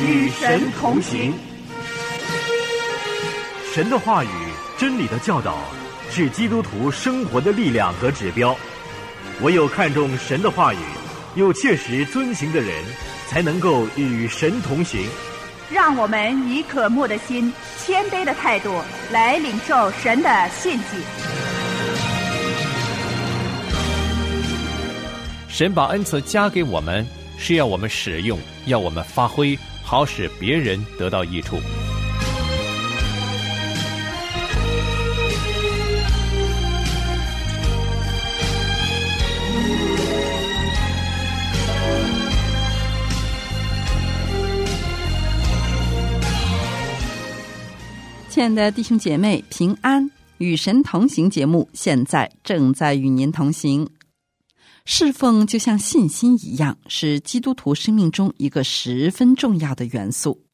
与神同行。神的话语、真理的教导，是基督徒生活的力量和指标。唯有看重神的话语，又切实遵行的人，才能够与神同行。让我们以渴慕的心、谦卑的态度来领受神的信息。神把恩赐加给我们，是要我们使用，要我们发挥，好使别人得到益处。亲爱的弟兄姐妹，平安！与神同行节目现在正在与您同行。侍奉就像信心一样，是基督徒生命中一个十分重要的元素。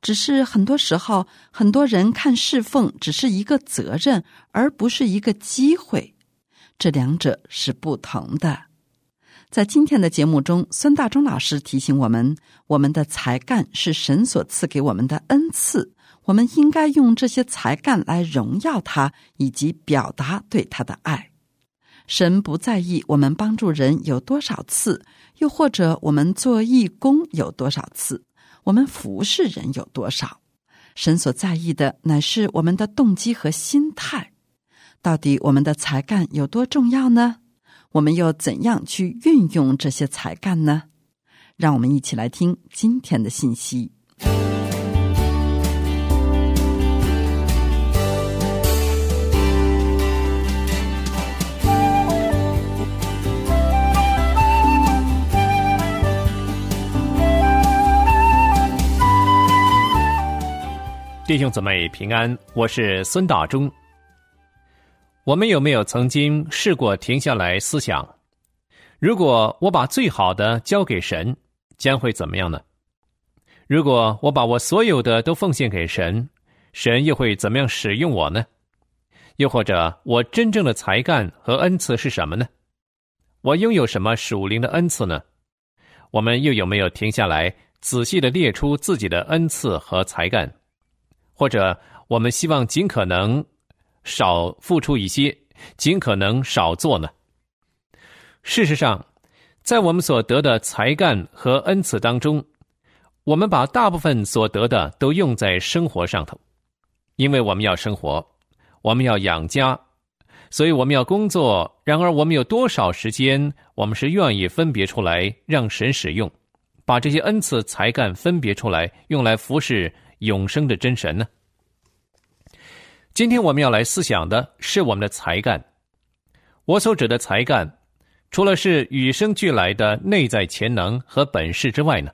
只是很多时候，很多人看侍奉只是一个责任，而不是一个机会。这两者是不同的。在今天的节目中，孙大中老师提醒我们：我们的才干是神所赐给我们的恩赐。我们应该用这些才干来荣耀他，以及表达对他的爱。神不在意我们帮助人有多少次，又或者我们做义工有多少次，我们服侍人有多少。神所在意的乃是我们的动机和心态。到底我们的才干有多重要呢？我们又怎样去运用这些才干呢？让我们一起来听今天的信息。弟兄姊妹平安，我是孙大中。我们有没有曾经试过停下来思想？如果我把最好的交给神，将会怎么样呢？如果我把我所有的都奉献给神，神又会怎么样使用我呢？又或者我真正的才干和恩赐是什么呢？我拥有什么属灵的恩赐呢？我们又有没有停下来仔细的列出自己的恩赐和才干？或者，我们希望尽可能少付出一些，尽可能少做呢？事实上，在我们所得的才干和恩赐当中，我们把大部分所得的都用在生活上头，因为我们要生活，我们要养家，所以我们要工作。然而，我们有多少时间，我们是愿意分别出来让神使用，把这些恩赐才干分别出来，用来服侍？永生的真神呢？今天我们要来思想的是我们的才干。我所指的才干，除了是与生俱来的内在潜能和本事之外呢，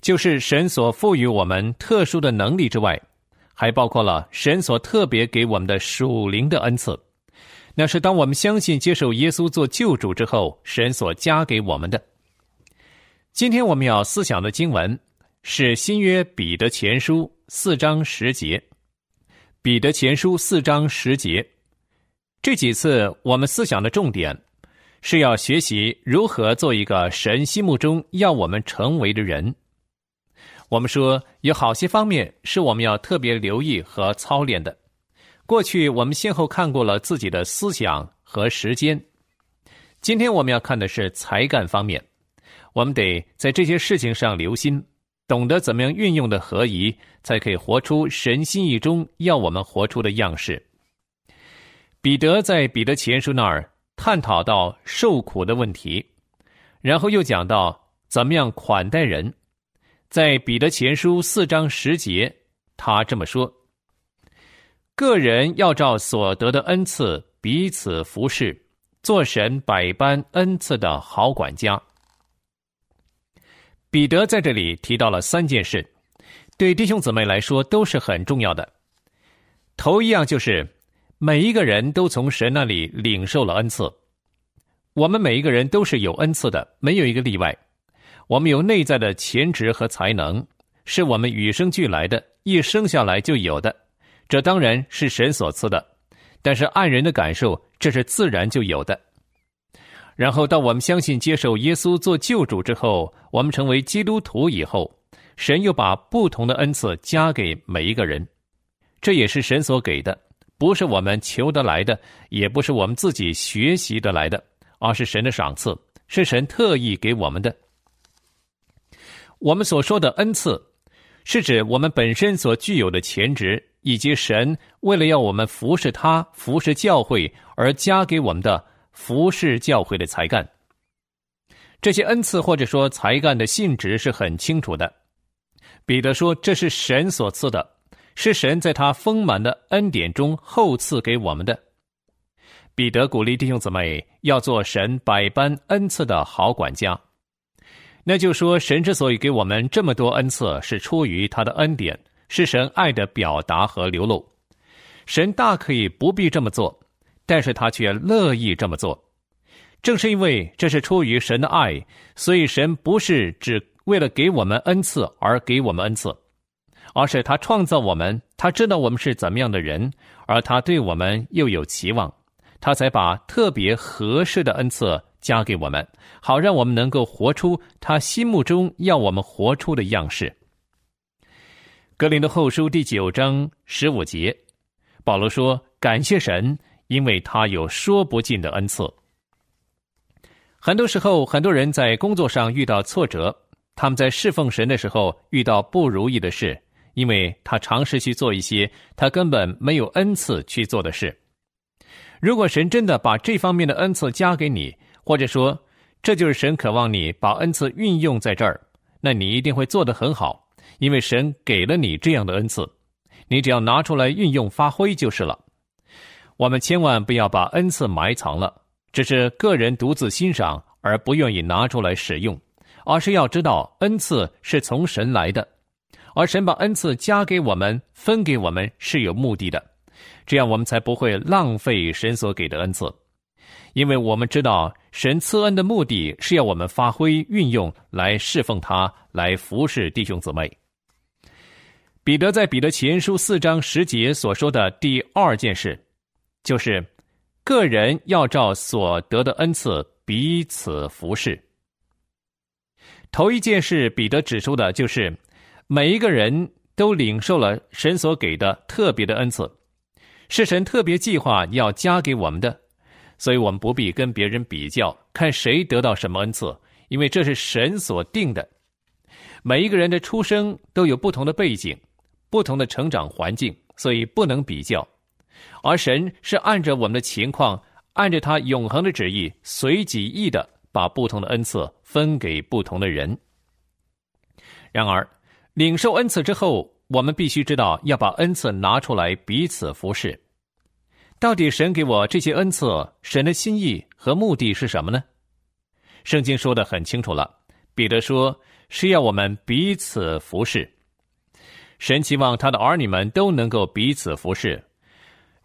就是神所赋予我们特殊的能力之外，还包括了神所特别给我们的属灵的恩赐。那是当我们相信接受耶稣做救主之后，神所加给我们的。今天我们要思想的经文。是新约彼得前书四章十节，彼得前书四章十节，这几次我们思想的重点是要学习如何做一个神心目中要我们成为的人。我们说有好些方面是我们要特别留意和操练的。过去我们先后看过了自己的思想和时间，今天我们要看的是才干方面，我们得在这些事情上留心。懂得怎么样运用的合宜，才可以活出神心意中要我们活出的样式。彼得在彼得前书那儿探讨到受苦的问题，然后又讲到怎么样款待人。在彼得前书四章十节，他这么说：“个人要照所得的恩赐彼此服侍，做神百般恩赐的好管家。”彼得在这里提到了三件事，对弟兄姊妹来说都是很重要的。头一样就是每一个人都从神那里领受了恩赐，我们每一个人都是有恩赐的，没有一个例外。我们有内在的潜质和才能，是我们与生俱来的，一生下来就有的。这当然是神所赐的，但是按人的感受，这是自然就有的。然后，到我们相信接受耶稣做救主之后，我们成为基督徒以后，神又把不同的恩赐加给每一个人，这也是神所给的，不是我们求得来的，也不是我们自己学习得来的，而是神的赏赐，是神特意给我们的。我们所说的恩赐，是指我们本身所具有的潜质，以及神为了要我们服侍他、服侍教会而加给我们的服侍教会的才干。这些恩赐或者说才干的性质是很清楚的。彼得说：“这是神所赐的，是神在他丰满的恩典中厚赐给我们的。”彼得鼓励弟兄姊妹要做神百般恩赐的好管家。那就说，神之所以给我们这么多恩赐，是出于他的恩典，是神爱的表达和流露。神大可以不必这么做，但是他却乐意这么做。正是因为这是出于神的爱，所以神不是只为了给我们恩赐而给我们恩赐，而是他创造我们，他知道我们是怎么样的人，而他对我们又有期望，他才把特别合适的恩赐。加给我们，好让我们能够活出他心目中要我们活出的样式。格林的后书第九章十五节，保罗说：“感谢神，因为他有说不尽的恩赐。”很多时候，很多人在工作上遇到挫折，他们在侍奉神的时候遇到不如意的事，因为他尝试去做一些他根本没有恩赐去做的事。如果神真的把这方面的恩赐加给你，或者说，这就是神渴望你把恩赐运用在这儿，那你一定会做得很好，因为神给了你这样的恩赐，你只要拿出来运用发挥就是了。我们千万不要把恩赐埋藏了，只是个人独自欣赏而不愿意拿出来使用，而是要知道恩赐是从神来的，而神把恩赐加给我们、分给我们是有目的的，这样我们才不会浪费神所给的恩赐。因为我们知道，神赐恩的目的是要我们发挥运用来侍奉他，来服侍弟兄姊妹。彼得在彼得前书四章十节所说的第二件事，就是个人要照所得的恩赐彼此服侍。头一件事，彼得指出的就是每一个人都领受了神所给的特别的恩赐，是神特别计划要加给我们的。所以我们不必跟别人比较，看谁得到什么恩赐，因为这是神所定的。每一个人的出生都有不同的背景，不同的成长环境，所以不能比较。而神是按着我们的情况，按着他永恒的旨意，随己意的把不同的恩赐分给不同的人。然而，领受恩赐之后，我们必须知道要把恩赐拿出来彼此服侍。到底神给我这些恩赐，神的心意和目的是什么呢？圣经说的很清楚了。彼得说是要我们彼此服侍。神希望他的儿女们都能够彼此服侍，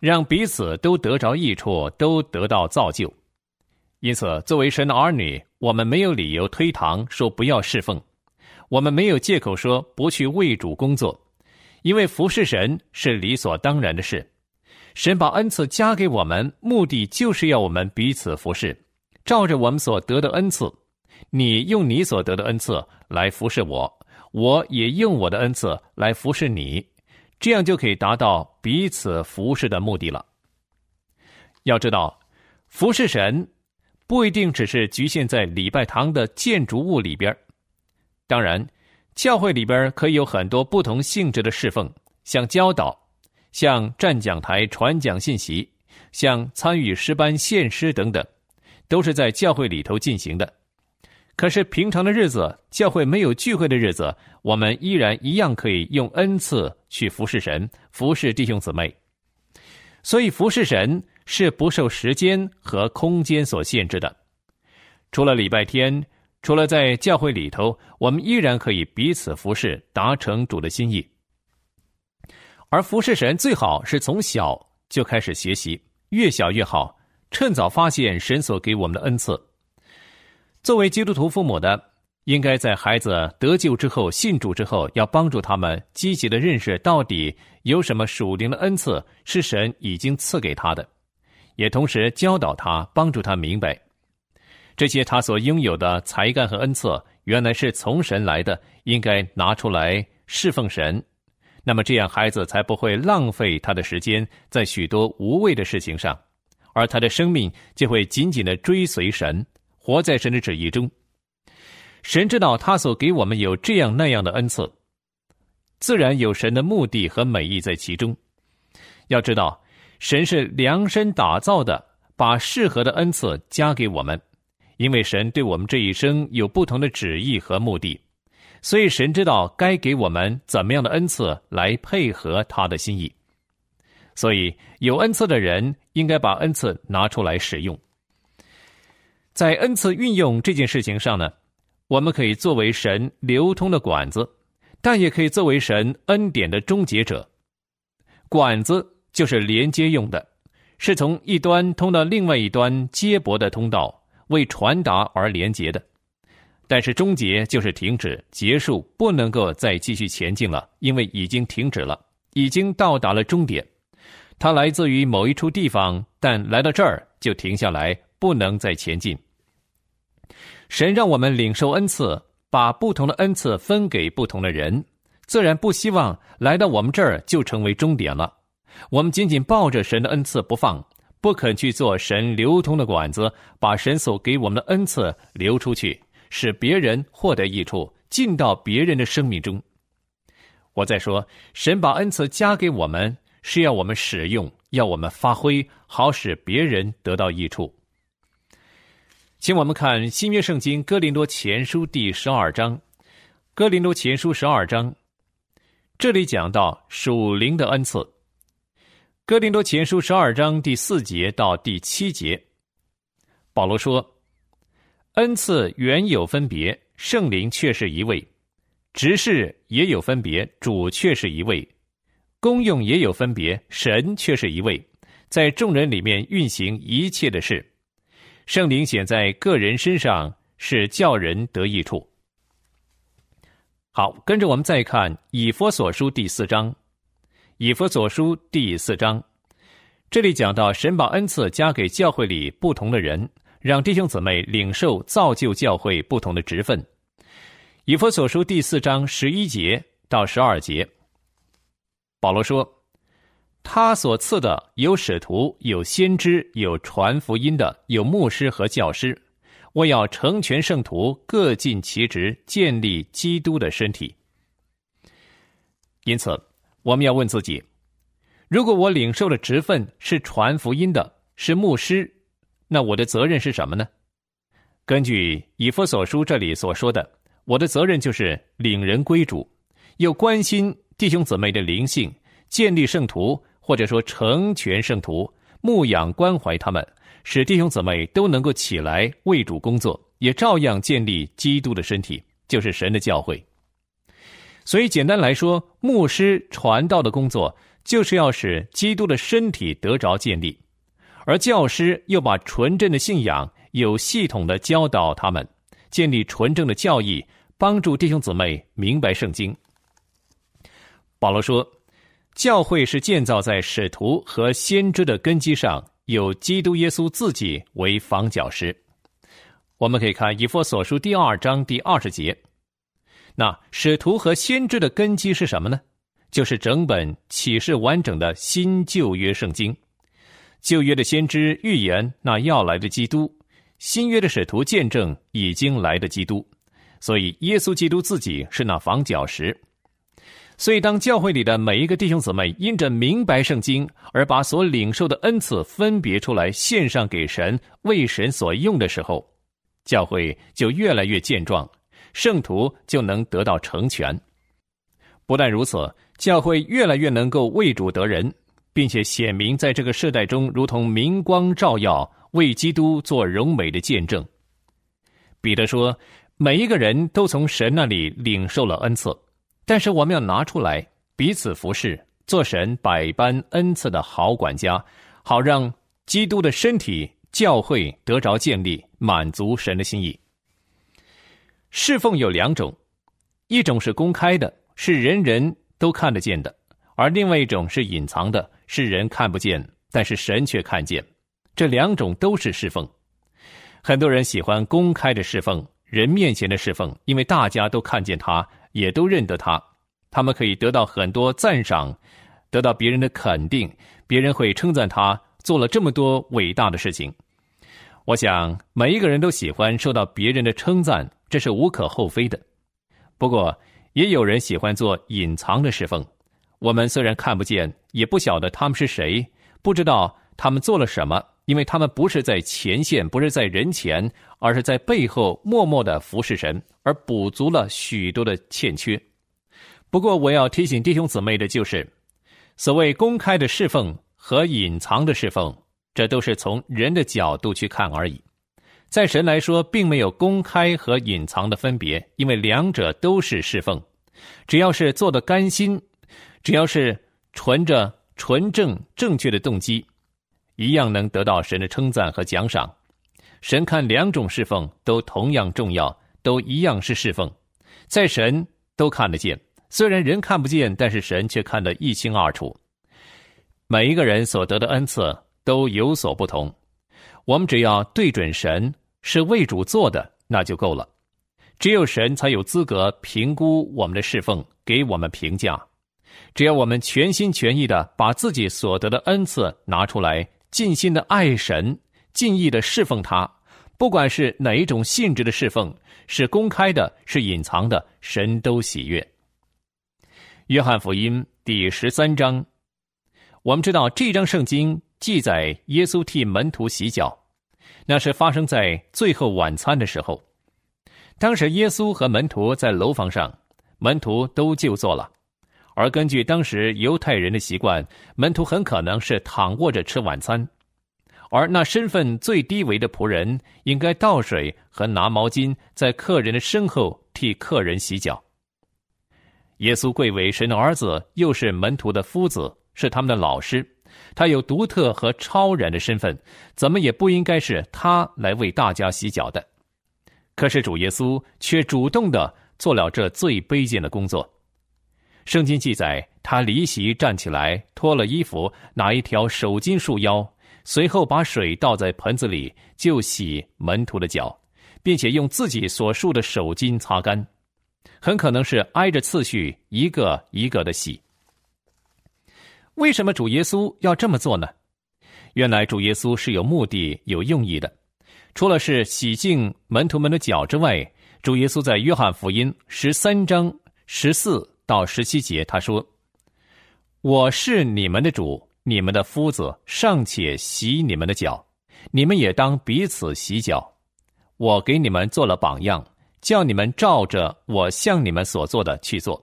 让彼此都得着益处，都得到造就。因此，作为神的儿女，我们没有理由推搪说不要侍奉，我们没有借口说不去为主工作，因为服侍神是理所当然的事。神把恩赐加给我们，目的就是要我们彼此服侍，照着我们所得的恩赐，你用你所得的恩赐来服侍我，我也用我的恩赐来服侍你，这样就可以达到彼此服侍的目的了。要知道，服侍神不一定只是局限在礼拜堂的建筑物里边当然，教会里边可以有很多不同性质的侍奉，像教导。像站讲台传讲信息，像参与诗班献诗等等，都是在教会里头进行的。可是平常的日子，教会没有聚会的日子，我们依然一样可以用恩赐去服侍神、服侍弟兄姊妹。所以服侍神是不受时间和空间所限制的。除了礼拜天，除了在教会里头，我们依然可以彼此服侍，达成主的心意。而服侍神最好是从小就开始学习，越小越好，趁早发现神所给我们的恩赐。作为基督徒父母的，应该在孩子得救之后、信主之后，要帮助他们积极的认识到底有什么属灵的恩赐是神已经赐给他的，也同时教导他，帮助他明白。这些他所拥有的才干和恩赐，原来是从神来的，应该拿出来侍奉神。那么这样，孩子才不会浪费他的时间在许多无谓的事情上，而他的生命就会紧紧的追随神，活在神的旨意中。神知道他所给我们有这样那样的恩赐，自然有神的目的和美意在其中。要知道，神是量身打造的，把适合的恩赐加给我们，因为神对我们这一生有不同的旨意和目的。所以，神知道该给我们怎么样的恩赐来配合他的心意。所以，有恩赐的人应该把恩赐拿出来使用。在恩赐运用这件事情上呢，我们可以作为神流通的管子，但也可以作为神恩典的终结者。管子就是连接用的，是从一端通到另外一端接驳的通道，为传达而连接的。但是终结就是停止、结束，不能够再继续前进了，因为已经停止了，已经到达了终点。它来自于某一处地方，但来到这儿就停下来，不能再前进。神让我们领受恩赐，把不同的恩赐分给不同的人，自然不希望来到我们这儿就成为终点了。我们紧紧抱着神的恩赐不放，不肯去做神流通的管子，把神所给我们的恩赐流出去。使别人获得益处，进到别人的生命中。我在说，神把恩赐加给我们，是要我们使用，要我们发挥，好使别人得到益处。请我们看新约圣经哥林多前书第十二章，哥林多前书十二章，这里讲到属灵的恩赐。哥林多前书十二章第四节到第七节，保罗说。恩赐原有分别，圣灵却是一位；执事也有分别，主却是一位；功用也有分别，神却是一位，在众人里面运行一切的事。圣灵显在个人身上，是叫人得益处。好，跟着我们再看以佛所书第四章。以佛所书第四章，这里讲到神把恩赐加给教会里不同的人。让弟兄姊妹领受造就教会不同的职分。以弗所书第四章十一节到十二节，保罗说：“他所赐的有使徒，有先知，有传福音的，有牧师和教师。我要成全圣徒，各尽其职，建立基督的身体。”因此，我们要问自己：如果我领受的职分是传福音的，是牧师。那我的责任是什么呢？根据以弗所书这里所说的，我的责任就是领人归主，又关心弟兄姊妹的灵性，建立圣徒，或者说成全圣徒，牧养关怀他们，使弟兄姊妹都能够起来为主工作，也照样建立基督的身体，就是神的教会。所以简单来说，牧师传道的工作，就是要使基督的身体得着建立。而教师又把纯正的信仰有系统的教导他们，建立纯正的教义，帮助弟兄姊妹明白圣经。保罗说，教会是建造在使徒和先知的根基上，有基督耶稣自己为房角石。我们可以看以弗所书第二章第二十节。那使徒和先知的根基是什么呢？就是整本启示完整的新旧约圣经。旧约的先知预言那要来的基督，新约的使徒见证已经来的基督，所以耶稣基督自己是那房角石。所以，当教会里的每一个弟兄姊妹因着明白圣经而把所领受的恩赐分别出来献上给神，为神所用的时候，教会就越来越健壮，圣徒就能得到成全。不但如此，教会越来越能够为主得人。并且显明在这个世代中，如同明光照耀，为基督做荣美的见证。彼得说：“每一个人都从神那里领受了恩赐，但是我们要拿出来彼此服侍，做神百般恩赐的好管家，好让基督的身体教会得着建立，满足神的心意。侍奉有两种，一种是公开的，是人人都看得见的；而另外一种是隐藏的。”是人看不见，但是神却看见。这两种都是侍奉。很多人喜欢公开的侍奉，人面前的侍奉，因为大家都看见他，也都认得他，他们可以得到很多赞赏，得到别人的肯定，别人会称赞他做了这么多伟大的事情。我想每一个人都喜欢受到别人的称赞，这是无可厚非的。不过，也有人喜欢做隐藏的侍奉。我们虽然看不见，也不晓得他们是谁，不知道他们做了什么，因为他们不是在前线，不是在人前，而是在背后默默的服侍神，而补足了许多的欠缺。不过，我要提醒弟兄姊妹的就是，所谓公开的侍奉和隐藏的侍奉，这都是从人的角度去看而已。在神来说，并没有公开和隐藏的分别，因为两者都是侍奉，只要是做的甘心。只要是存着纯正正确的动机，一样能得到神的称赞和奖赏。神看两种侍奉都同样重要，都一样是侍奉，在神都看得见。虽然人看不见，但是神却看得一清二楚。每一个人所得的恩赐都有所不同，我们只要对准神是为主做的，那就够了。只有神才有资格评估我们的侍奉，给我们评价。只要我们全心全意的把自己所得的恩赐拿出来，尽心的爱神，尽意的侍奉他，不管是哪一种性质的侍奉，是公开的，是隐藏的，神都喜悦。约翰福音第十三章，我们知道这章圣经记载耶稣替门徒洗脚，那是发生在最后晚餐的时候。当时耶稣和门徒在楼房上，门徒都就坐了。而根据当时犹太人的习惯，门徒很可能是躺卧着吃晚餐，而那身份最低微的仆人应该倒水和拿毛巾，在客人的身后替客人洗脚。耶稣贵为神的儿子，又是门徒的夫子，是他们的老师，他有独特和超然的身份，怎么也不应该是他来为大家洗脚的。可是主耶稣却主动的做了这最卑贱的工作。圣经记载，他离席站起来，脱了衣服，拿一条手巾束腰，随后把水倒在盆子里，就洗门徒的脚，并且用自己所束的手巾擦干，很可能是挨着次序一个一个的洗。为什么主耶稣要这么做呢？原来主耶稣是有目的、有用意的，除了是洗净门徒们的脚之外，主耶稣在约翰福音十三章十四。到十七节，他说：“我是你们的主，你们的夫子，尚且洗你们的脚，你们也当彼此洗脚。我给你们做了榜样，叫你们照着我向你们所做的去做。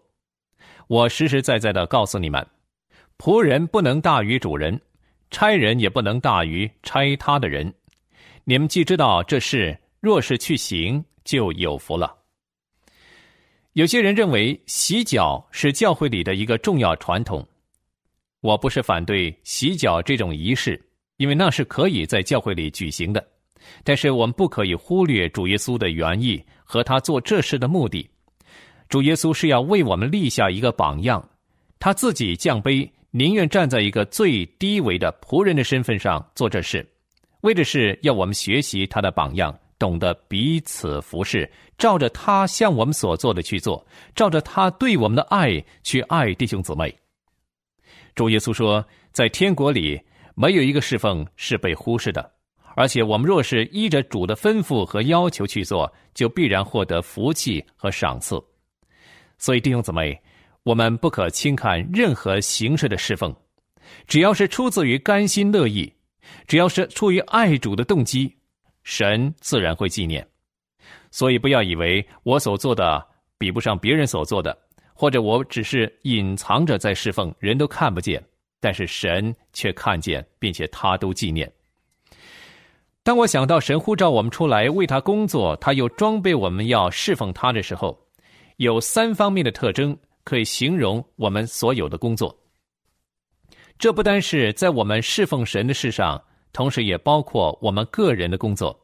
我实实在在的告诉你们，仆人不能大于主人，差人也不能大于差他的人。你们既知道这事，若是去行，就有福了。”有些人认为洗脚是教会里的一个重要传统，我不是反对洗脚这种仪式，因为那是可以在教会里举行的。但是我们不可以忽略主耶稣的原意和他做这事的目的。主耶稣是要为我们立下一个榜样，他自己降卑，宁愿站在一个最低微的仆人的身份上做这事，为的是要我们学习他的榜样。懂得彼此服侍，照着他向我们所做的去做，照着他对我们的爱去爱弟兄姊妹。主耶稣说，在天国里没有一个侍奉是被忽视的，而且我们若是依着主的吩咐和要求去做，就必然获得福气和赏赐。所以弟兄姊妹，我们不可轻看任何形式的侍奉，只要是出自于甘心乐意，只要是出于爱主的动机。神自然会纪念，所以不要以为我所做的比不上别人所做的，或者我只是隐藏着在侍奉，人都看不见，但是神却看见，并且他都纪念。当我想到神呼召我们出来为他工作，他又装备我们要侍奉他的时候，有三方面的特征可以形容我们所有的工作。这不单是在我们侍奉神的事上。同时也包括我们个人的工作。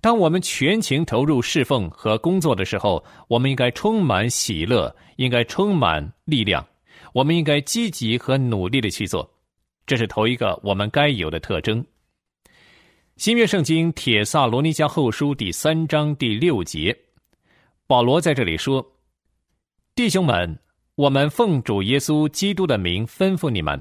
当我们全情投入侍奉和工作的时候，我们应该充满喜乐，应该充满力量。我们应该积极和努力的去做，这是头一个我们该有的特征。新约圣经铁萨罗尼迦后书第三章第六节，保罗在这里说：“弟兄们，我们奉主耶稣基督的名吩咐你们，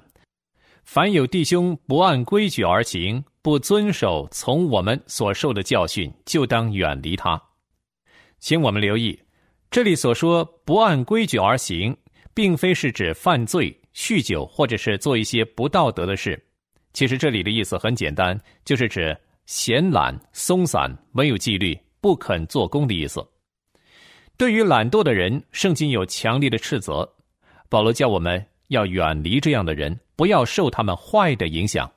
凡有弟兄不按规矩而行，不遵守从我们所受的教训，就当远离他。”请我们留意，这里所说不按规矩而行，并非是指犯罪、酗酒或者是做一些不道德的事。其实这里的意思很简单，就是指闲懒、松散、没有纪律、不肯做工的意思。对于懒惰的人，圣经有强烈的斥责。保罗叫我们要远离这样的人，不要受他们坏的影响。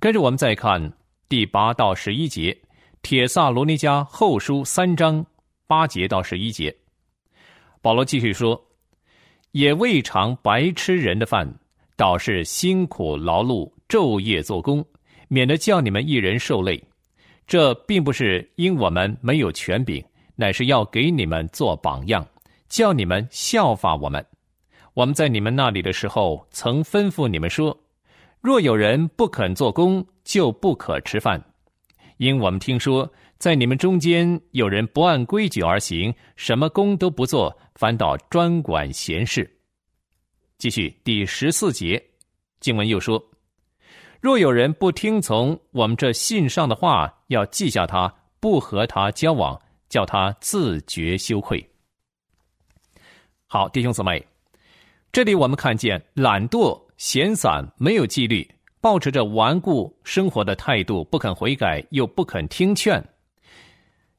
跟着我们再看第八到十一节，《铁萨罗尼迦后书》三章八节到十一节，保罗继续说：“也未尝白吃人的饭，倒是辛苦劳碌。”昼夜做工，免得叫你们一人受累。这并不是因我们没有权柄，乃是要给你们做榜样，叫你们效法我们。我们在你们那里的时候，曾吩咐你们说：若有人不肯做工，就不可吃饭。因我们听说，在你们中间有人不按规矩而行，什么工都不做，反倒专管闲事。继续第十四节，经文又说。若有人不听从我们这信上的话，要记下他，不和他交往，叫他自觉羞愧。好，弟兄姊妹，这里我们看见懒惰、闲散、没有纪律，保持着顽固生活的态度，不肯悔改，又不肯听劝，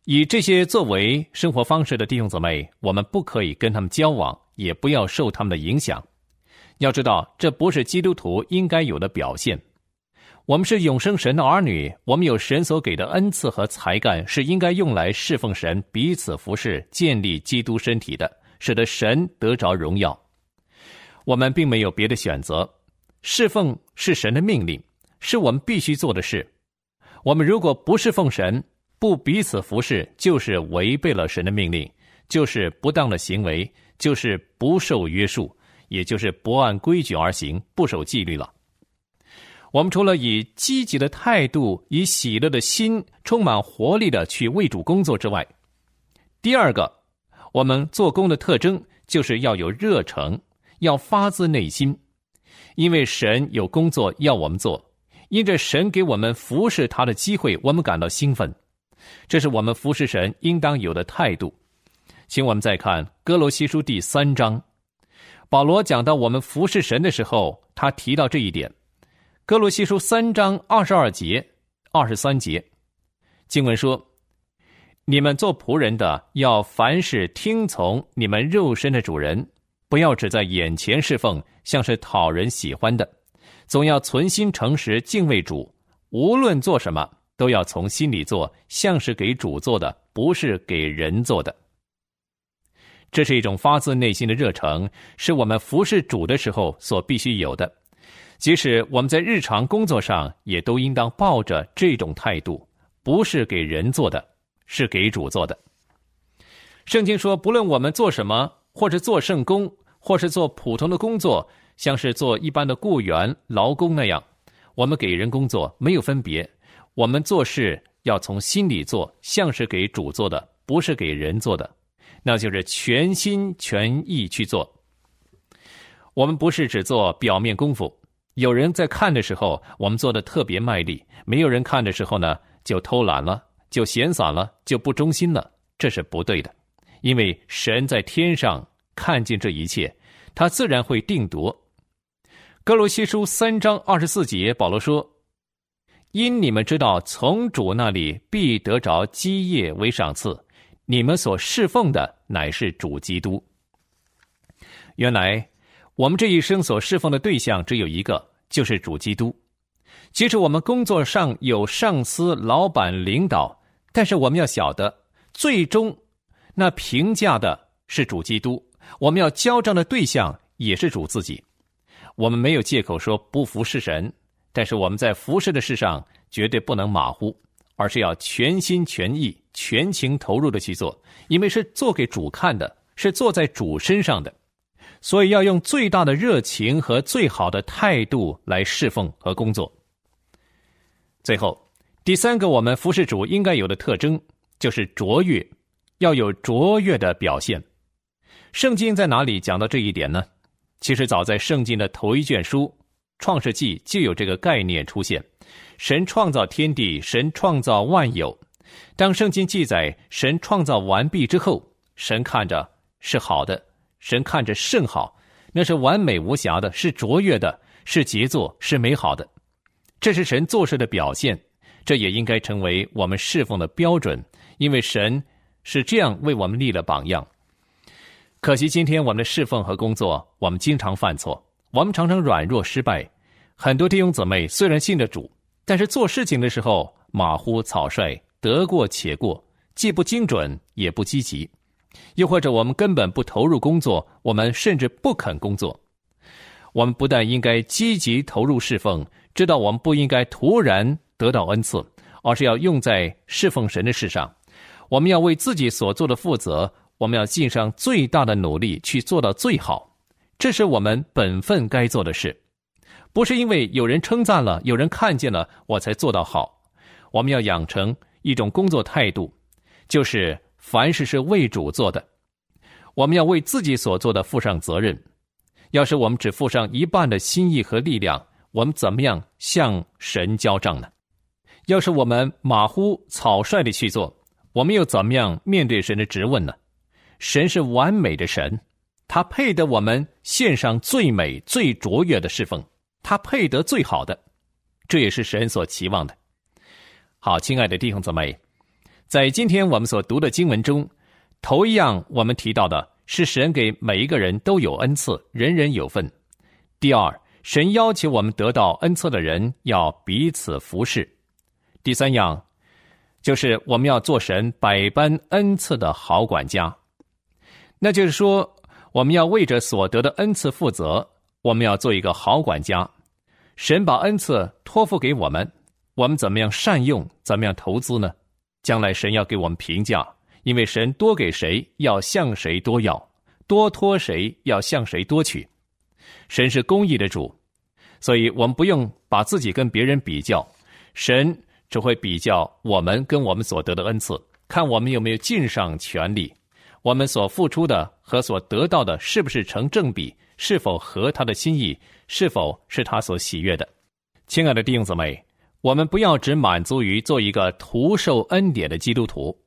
以这些作为生活方式的弟兄姊妹，我们不可以跟他们交往，也不要受他们的影响。要知道，这不是基督徒应该有的表现。我们是永生神的儿女，我们有神所给的恩赐和才干，是应该用来侍奉神、彼此服侍、建立基督身体的，使得神得着荣耀。我们并没有别的选择，侍奉是神的命令，是我们必须做的事。我们如果不侍奉神，不彼此服侍，就是违背了神的命令，就是不当的行为，就是不受约束，也就是不按规矩而行，不守纪律了。我们除了以积极的态度、以喜乐的心、充满活力的去为主工作之外，第二个，我们做工的特征就是要有热诚，要发自内心，因为神有工作要我们做，因着神给我们服侍他的机会，我们感到兴奋，这是我们服侍神应当有的态度。请我们再看哥罗西书第三章，保罗讲到我们服侍神的时候，他提到这一点。哥罗西书三章二十二节、二十三节，经文说：“你们做仆人的，要凡事听从你们肉身的主人，不要只在眼前侍奉，像是讨人喜欢的，总要存心诚实敬畏主。无论做什么，都要从心里做，像是给主做的，不是给人做的。这是一种发自内心的热诚，是我们服侍主的时候所必须有的。”即使我们在日常工作上，也都应当抱着这种态度，不是给人做的，是给主做的。圣经说，不论我们做什么，或者做圣工，或是做普通的工作，像是做一般的雇员、劳工那样，我们给人工作没有分别。我们做事要从心里做，像是给主做的，不是给人做的，那就是全心全意去做。我们不是只做表面功夫。有人在看的时候，我们做的特别卖力；没有人看的时候呢，就偷懒了，就闲散了，就不忠心了。这是不对的，因为神在天上看见这一切，他自然会定夺。哥罗西书三章二十四节，保罗说：“因你们知道，从主那里必得着基业为赏赐，你们所侍奉的乃是主基督。”原来。我们这一生所侍奉的对象只有一个，就是主基督。即使我们工作上有上司、老板、领导，但是我们要晓得，最终那评价的是主基督。我们要交账的对象也是主自己。我们没有借口说不服侍神，但是我们在服侍的事上绝对不能马虎，而是要全心全意、全情投入的去做，因为是做给主看的，是做在主身上的。所以要用最大的热情和最好的态度来侍奉和工作。最后，第三个，我们服侍主应该有的特征就是卓越，要有卓越的表现。圣经在哪里讲到这一点呢？其实早在圣经的头一卷书《创世纪》就有这个概念出现。神创造天地，神创造万有。当圣经记载神创造完毕之后，神看着是好的，神看着甚好，那是完美无瑕的，是卓越的，是杰作，是美好的。这是神做事的表现，这也应该成为我们侍奉的标准，因为神是这样为我们立了榜样。可惜今天我们的侍奉和工作，我们经常犯错，我们常常软弱失败。很多弟兄姊妹虽然信着主，但是做事情的时候马虎草率，得过且过，既不精准也不积极。又或者我们根本不投入工作，我们甚至不肯工作。我们不但应该积极投入侍奉，知道我们不应该突然得到恩赐，而是要用在侍奉神的事上。我们要为自己所做的负责。我们要尽上最大的努力去做到最好，这是我们本分该做的事，不是因为有人称赞了、有人看见了我才做到好。我们要养成一种工作态度，就是凡事是为主做的。我们要为自己所做的负上责任。要是我们只负上一半的心意和力量，我们怎么样向神交账呢？要是我们马虎草率的去做，我们又怎么样面对神的质问呢？神是完美的神，他配得我们献上最美、最卓越的侍奉，他配得最好的，这也是神所期望的。好，亲爱的弟兄姊妹，在今天我们所读的经文中，头一样我们提到的是神给每一个人都有恩赐，人人有份。第二，神要求我们得到恩赐的人要彼此服侍。第三样，就是我们要做神百般恩赐的好管家。那就是说，我们要为着所得的恩赐负责，我们要做一个好管家。神把恩赐托付给我们，我们怎么样善用，怎么样投资呢？将来神要给我们评价，因为神多给谁，要向谁多要；多托谁，要向谁多取。神是公义的主，所以我们不用把自己跟别人比较，神只会比较我们跟我们所得的恩赐，看我们有没有尽上全力。我们所付出的和所得到的是不是成正比？是否合他的心意？是否是他所喜悦的？亲爱的弟兄姊妹，我们不要只满足于做一个徒受恩典的基督徒，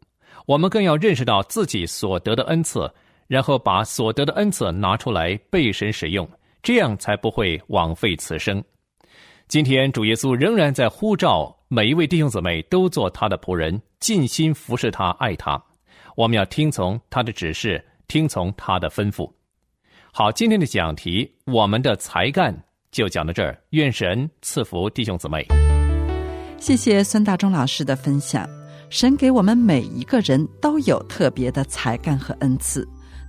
我们更要认识到自己所得的恩赐，然后把所得的恩赐拿出来被神使用，这样才不会枉费此生。今天主耶稣仍然在呼召每一位弟兄姊妹都做他的仆人，尽心服侍他，爱他。我们要听从他的指示，听从他的吩咐。好，今天的讲题，我们的才干就讲到这儿。愿神赐福弟兄姊妹。谢谢孙大中老师的分享。神给我们每一个人都有特别的才干和恩赐，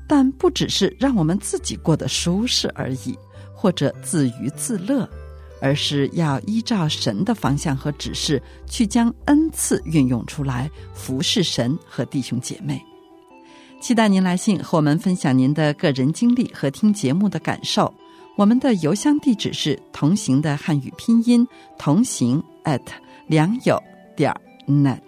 但不只是让我们自己过得舒适而已，或者自娱自乐。而是要依照神的方向和指示，去将恩赐运用出来，服侍神和弟兄姐妹。期待您来信和我们分享您的个人经历和听节目的感受。我们的邮箱地址是同行的汉语拼音同行 at 良友点 net。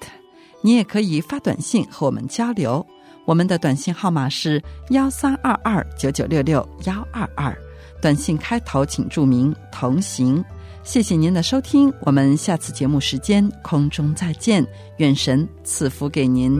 你也可以发短信和我们交流，我们的短信号码是幺三二二九九六六幺二二。短信开头请注明“同行”，谢谢您的收听，我们下次节目时间空中再见，愿神赐福给您。